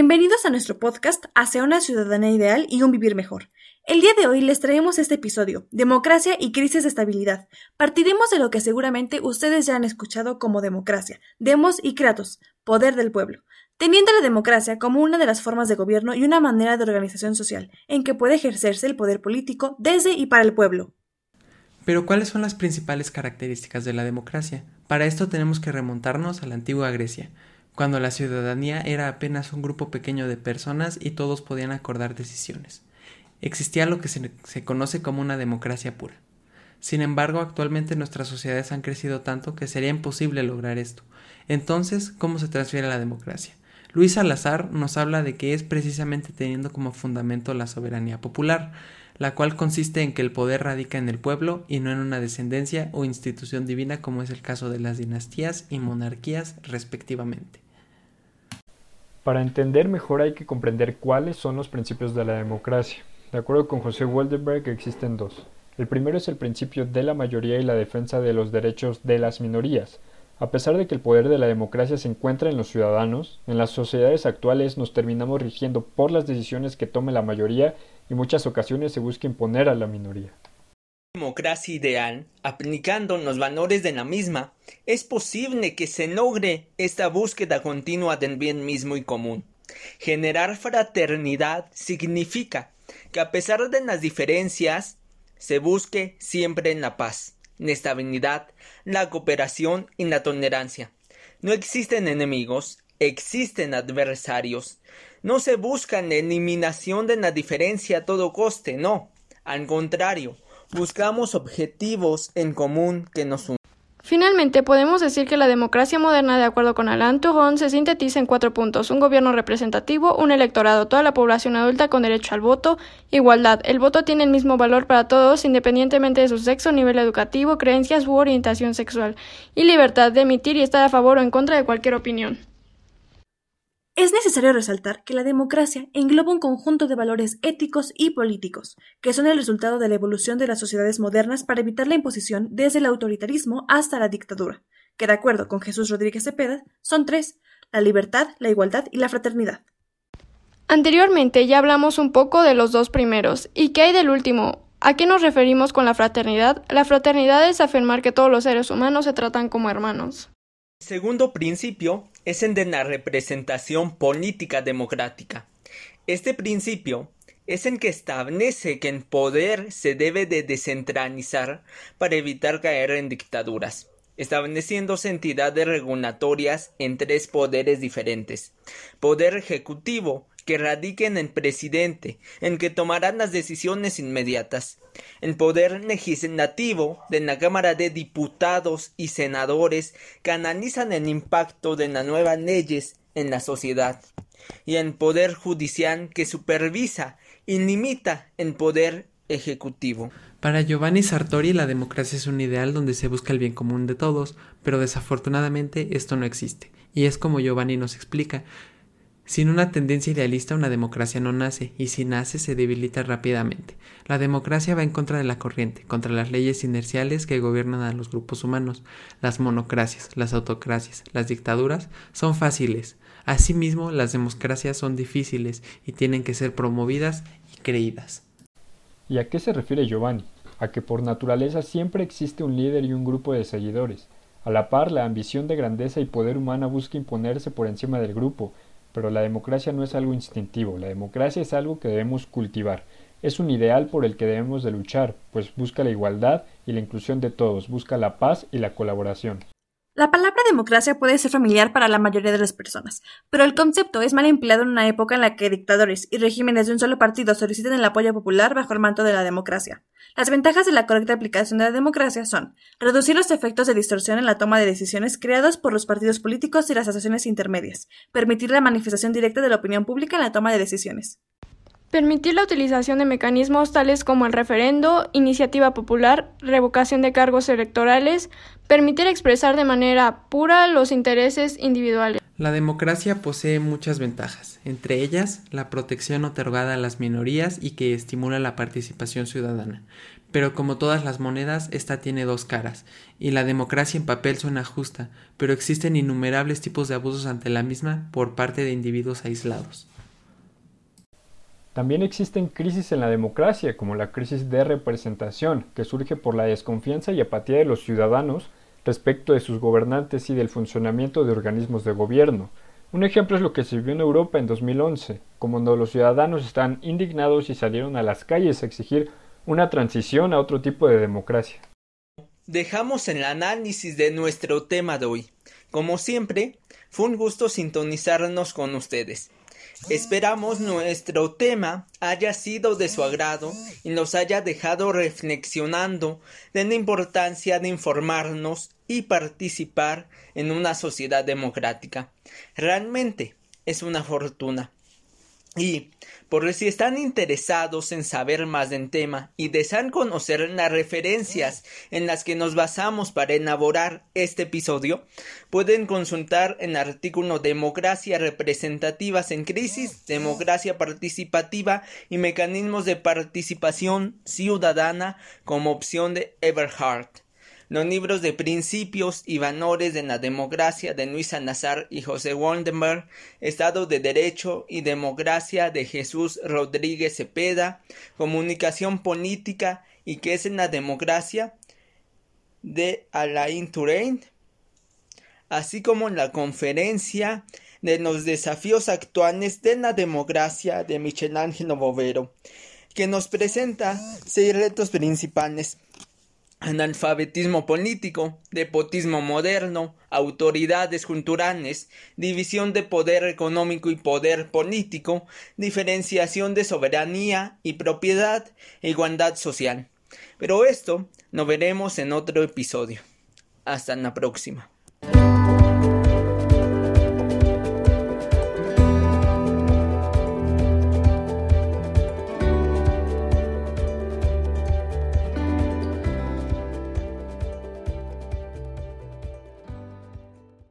Bienvenidos a nuestro podcast Hacia una ciudadanía ideal y un vivir mejor. El día de hoy les traemos este episodio, Democracia y crisis de estabilidad. Partiremos de lo que seguramente ustedes ya han escuchado como democracia, demos y kratos, poder del pueblo, teniendo la democracia como una de las formas de gobierno y una manera de organización social, en que puede ejercerse el poder político desde y para el pueblo. Pero ¿cuáles son las principales características de la democracia? Para esto tenemos que remontarnos a la antigua Grecia, cuando la ciudadanía era apenas un grupo pequeño de personas y todos podían acordar decisiones. Existía lo que se, conoce como una democracia pura. Sin embargo, actualmente nuestras sociedades han crecido tanto que sería imposible lograr esto. Entonces, ¿cómo se transfiere la democracia? Luis Salazar nos habla de que es precisamente teniendo como fundamento la soberanía popular, la cual consiste en que el poder radica en el pueblo y no en una descendencia o institución divina como es el caso de las dinastías y monarquías respectivamente. Para entender mejor hay que comprender cuáles son los principios de la democracia. De acuerdo con José Waldenberg existen dos. El primero es el principio de la mayoría y la defensa de los derechos de las minorías. A pesar de que el poder de la democracia se encuentra en los ciudadanos, en las sociedades actuales nos terminamos rigiendo por las decisiones que tome la mayoría y muchas ocasiones se busca imponer a la minoría democracia ideal, aplicando los valores de la misma, es posible que se logre esta búsqueda continua del bien mismo y común. Generar fraternidad significa que a pesar de las diferencias, se busque siempre en la paz, la estabilidad, la cooperación y la tolerancia. No existen enemigos, existen adversarios. No se busca la eliminación de la diferencia a todo coste, no. Al contrario, buscamos objetivos en común que nos unen. Finalmente, podemos decir que la democracia moderna, de acuerdo con Alain Turron, se sintetiza en cuatro puntos. Un gobierno representativo, un electorado, toda la población adulta con derecho al voto, igualdad. El voto tiene el mismo valor para todos, independientemente de su sexo, nivel educativo, creencias u orientación sexual. Y libertad de emitir y estar a favor o en contra de cualquier opinión. Es necesario resaltar que la democracia engloba un conjunto de valores éticos y políticos, que son el resultado de la evolución de las sociedades modernas para evitar la imposición desde el autoritarismo hasta la dictadura, que de acuerdo con Jesús Rodríguez Cepeda, son tres, la libertad, la igualdad y la fraternidad. Anteriormente ya hablamos un poco de los dos primeros, ¿y qué hay del último? ¿A qué nos referimos con la fraternidad? La fraternidad es afirmar que todos los seres humanos se tratan como hermanos. Segundo principio es el de la representación política democrática. Este principio es el que establece que el poder se debe de descentralizar para evitar caer en dictaduras, estableciéndose entidades regulatorias en tres poderes diferentes. Poder ejecutivo, que radique en presidente, en que tomarán las decisiones inmediatas. El poder legislativo de la Cámara de Diputados y Senadores que analizan el impacto de las nuevas leyes en la sociedad. Y el poder judicial que supervisa y limita el poder ejecutivo. Para Giovanni Sartori la democracia es un ideal donde se busca el bien común de todos, pero desafortunadamente esto no existe. Y es como Giovanni nos explica, sin una tendencia idealista una democracia no nace, y si nace se debilita rápidamente. La democracia va en contra de la corriente, contra las leyes inerciales que gobiernan a los grupos humanos. Las monocracias, las autocracias, las dictaduras son fáciles. Asimismo, las democracias son difíciles y tienen que ser promovidas y creídas. ¿Y a qué se refiere Giovanni? A que por naturaleza siempre existe un líder y un grupo de seguidores. A la par, la ambición de grandeza y poder humana busca imponerse por encima del grupo, pero la democracia no es algo instintivo, la democracia es algo que debemos cultivar, es un ideal por el que debemos de luchar, pues busca la igualdad y la inclusión de todos, busca la paz y la colaboración. La palabra democracia puede ser familiar para la mayoría de las personas, pero el concepto es mal empleado en una época en la que dictadores y regímenes de un solo partido solicitan el apoyo popular bajo el manto de la democracia. Las ventajas de la correcta aplicación de la democracia son reducir los efectos de distorsión en la toma de decisiones creados por los partidos políticos y las asociaciones intermedias, permitir la manifestación directa de la opinión pública en la toma de decisiones. Permitir la utilización de mecanismos tales como el referendo, iniciativa popular, revocación de cargos electorales, permitir expresar de manera pura los intereses individuales. La democracia posee muchas ventajas, entre ellas la protección otorgada a las minorías y que estimula la participación ciudadana, Pero como todas las monedas, esta tiene dos caras, y la democracia en papel suena justa, pero existen innumerables tipos de abusos ante la misma por parte de individuos aislados. También existen crisis en la democracia, como la crisis de representación, que surge por la desconfianza y apatía de los ciudadanos respecto de sus gobernantes y del funcionamiento de organismos de gobierno. Un ejemplo es lo que se en Europa en 2011, cuando los ciudadanos están indignados y salieron a las calles a exigir una transición a otro tipo de democracia. Dejamos el análisis de nuestro tema de hoy. Como siempre, fue un gusto sintonizarnos con ustedes. Esperamos nuestro tema haya sido de su agrado y nos haya dejado reflexionando de la importancia de informarnos y participar en una sociedad democrática. Realmente es una fortuna. Y por si están interesados en saber más del tema y desean conocer las referencias en las que nos basamos para elaborar este episodio, pueden consultar el artículo Democracia representativas en crisis, democracia participativa y mecanismos de participación ciudadana como opción de Everhart los libros de Principios y Valores de la Democracia de Luis Salazar y José Waldenberg, Estado de Derecho y Democracia de Jesús Rodríguez Cepeda, Comunicación Política y qué es en la democracia de Alain Touraine, así como la conferencia de los desafíos actuales de la democracia de Michelangelo Bovero, que nos presenta seis retos principales analfabetismo político, depotismo moderno, autoridades culturales, división de poder económico y poder político, diferenciación de soberanía y propiedad igualdad social. Pero esto lo veremos en otro episodio. Hasta la próxima.